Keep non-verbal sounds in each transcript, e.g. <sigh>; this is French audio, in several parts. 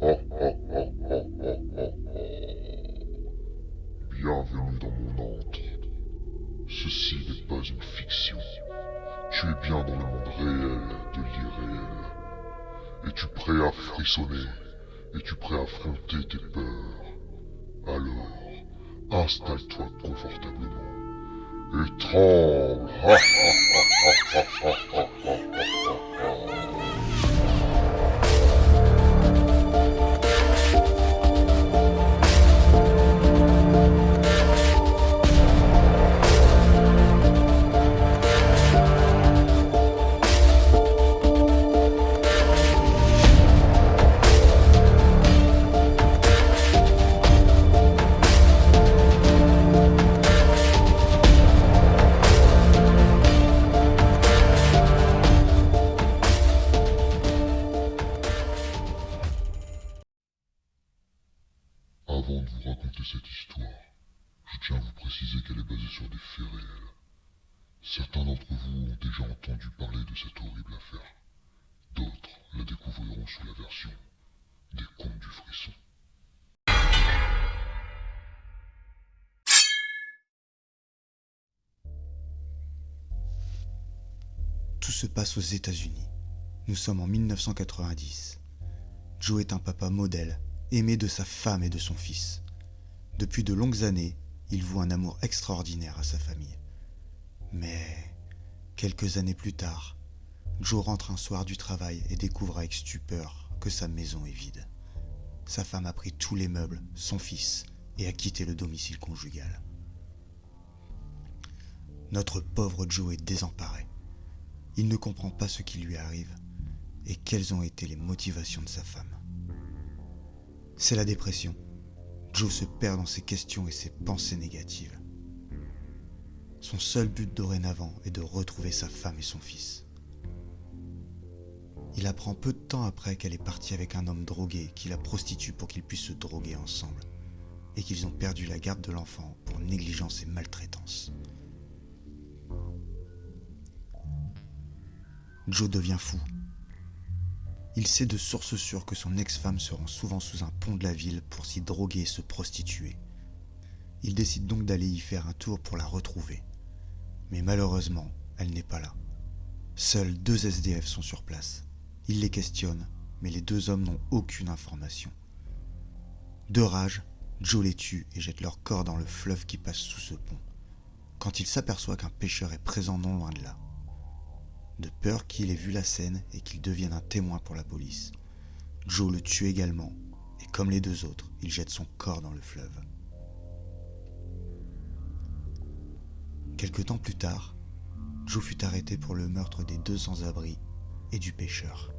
Bienvenue dans mon antre. Ceci n'est pas une fiction. Tu es bien dans le monde réel de l'irréel. Es-tu prêt à frissonner? Es-tu prêt à affronter tes peurs? Alors, installe-toi confortablement et tremble. <laughs> De vous raconter cette histoire, je tiens à vous préciser qu'elle est basée sur des faits réels. Certains d'entre vous ont déjà entendu parler de cette horrible affaire. D'autres la découvriront sous la version des contes du frisson. Tout se passe aux États-Unis. Nous sommes en 1990. Joe est un papa modèle, aimé de sa femme et de son fils. Depuis de longues années, il voue un amour extraordinaire à sa famille. Mais, quelques années plus tard, Joe rentre un soir du travail et découvre avec stupeur que sa maison est vide. Sa femme a pris tous les meubles, son fils, et a quitté le domicile conjugal. Notre pauvre Joe est désemparé. Il ne comprend pas ce qui lui arrive et quelles ont été les motivations de sa femme. C'est la dépression. Joe se perd dans ses questions et ses pensées négatives. Son seul but dorénavant est de retrouver sa femme et son fils. Il apprend peu de temps après qu'elle est partie avec un homme drogué qui la prostitue pour qu'ils puissent se droguer ensemble et qu'ils ont perdu la garde de l'enfant pour négligence et maltraitance. Joe devient fou. Il sait de source sûre que son ex-femme se rend souvent sous un pont de la ville pour s'y droguer et se prostituer. Il décide donc d'aller y faire un tour pour la retrouver. Mais malheureusement, elle n'est pas là. Seuls deux SDF sont sur place. Il les questionne, mais les deux hommes n'ont aucune information. De rage, Joe les tue et jette leur corps dans le fleuve qui passe sous ce pont, quand il s'aperçoit qu'un pêcheur est présent non loin de là de peur qu'il ait vu la scène et qu'il devienne un témoin pour la police. Joe le tue également, et comme les deux autres, il jette son corps dans le fleuve. Quelque temps plus tard, Joe fut arrêté pour le meurtre des deux sans-abri et du pêcheur.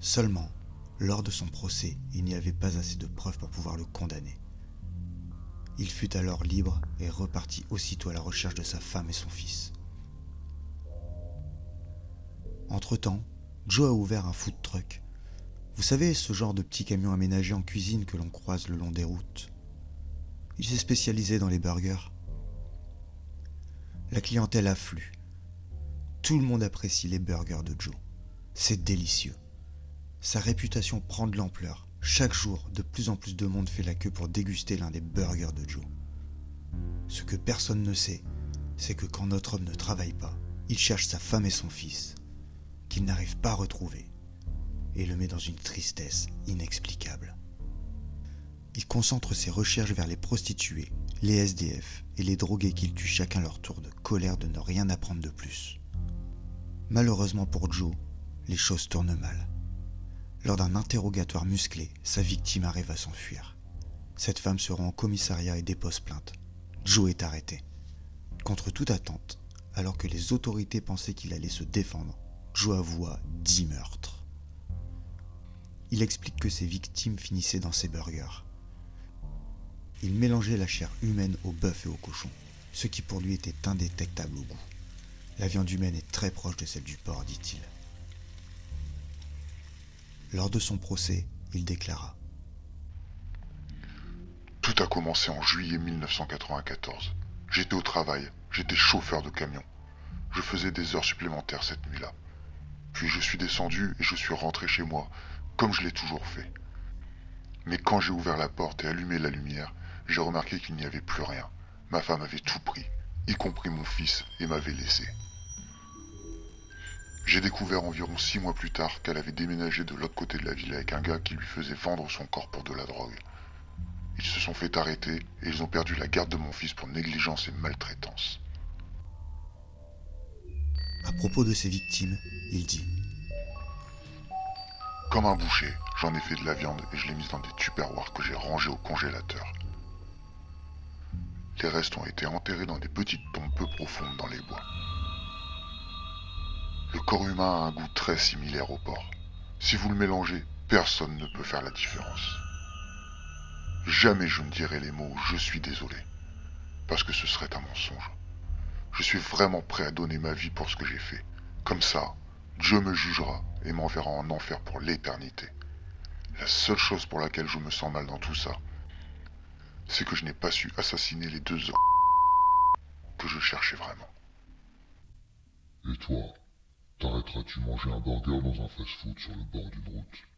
Seulement, lors de son procès, il n'y avait pas assez de preuves pour pouvoir le condamner. Il fut alors libre et repartit aussitôt à la recherche de sa femme et son fils. Entre-temps, Joe a ouvert un food truck. Vous savez, ce genre de petit camion aménagé en cuisine que l'on croise le long des routes. Il s'est spécialisé dans les burgers. La clientèle afflue. Tout le monde apprécie les burgers de Joe. C'est délicieux. Sa réputation prend de l'ampleur. Chaque jour, de plus en plus de monde fait la queue pour déguster l'un des burgers de Joe. Ce que personne ne sait, c'est que quand notre homme ne travaille pas, il cherche sa femme et son fils qu'il n'arrive pas à retrouver et le met dans une tristesse inexplicable. Il concentre ses recherches vers les prostituées, les SDF et les drogués qu'il tue chacun leur tour de colère de ne rien apprendre de plus. Malheureusement pour Joe, les choses tournent mal. Lors d'un interrogatoire musclé, sa victime arrive à s'enfuir. Cette femme se rend au commissariat et dépose plainte. Joe est arrêté. Contre toute attente, alors que les autorités pensaient qu'il allait se défendre, Joe avoua dix meurtres. Il explique que ses victimes finissaient dans ses burgers. Il mélangeait la chair humaine au bœuf et au cochon, ce qui pour lui était indétectable au goût. La viande humaine est très proche de celle du porc, dit-il. Lors de son procès, il déclara Tout a commencé en juillet 1994. J'étais au travail, j'étais chauffeur de camion. Je faisais des heures supplémentaires cette nuit-là. Puis je suis descendu et je suis rentré chez moi, comme je l'ai toujours fait. Mais quand j'ai ouvert la porte et allumé la lumière, j'ai remarqué qu'il n'y avait plus rien. Ma femme avait tout pris, y compris mon fils, et m'avait laissé. J'ai découvert environ six mois plus tard qu'elle avait déménagé de l'autre côté de la ville avec un gars qui lui faisait vendre son corps pour de la drogue. Ils se sont fait arrêter et ils ont perdu la garde de mon fils pour négligence et maltraitance. À propos de ses victimes, il dit Comme un boucher, j'en ai fait de la viande et je l'ai mise dans des tupperwares que j'ai rangés au congélateur. Les restes ont été enterrés dans des petites tombes peu profondes dans les bois. Le corps humain a un goût très similaire au porc. Si vous le mélangez, personne ne peut faire la différence. Jamais je ne dirai les mots je suis désolé, parce que ce serait un mensonge. Je suis vraiment prêt à donner ma vie pour ce que j'ai fait. Comme ça, Dieu me jugera et m'enverra en enfer pour l'éternité. La seule chose pour laquelle je me sens mal dans tout ça, c'est que je n'ai pas su assassiner les deux hommes que je cherchais vraiment. Et toi T'arrêteras-tu manger un burger dans un fast-food sur le bord d'une route?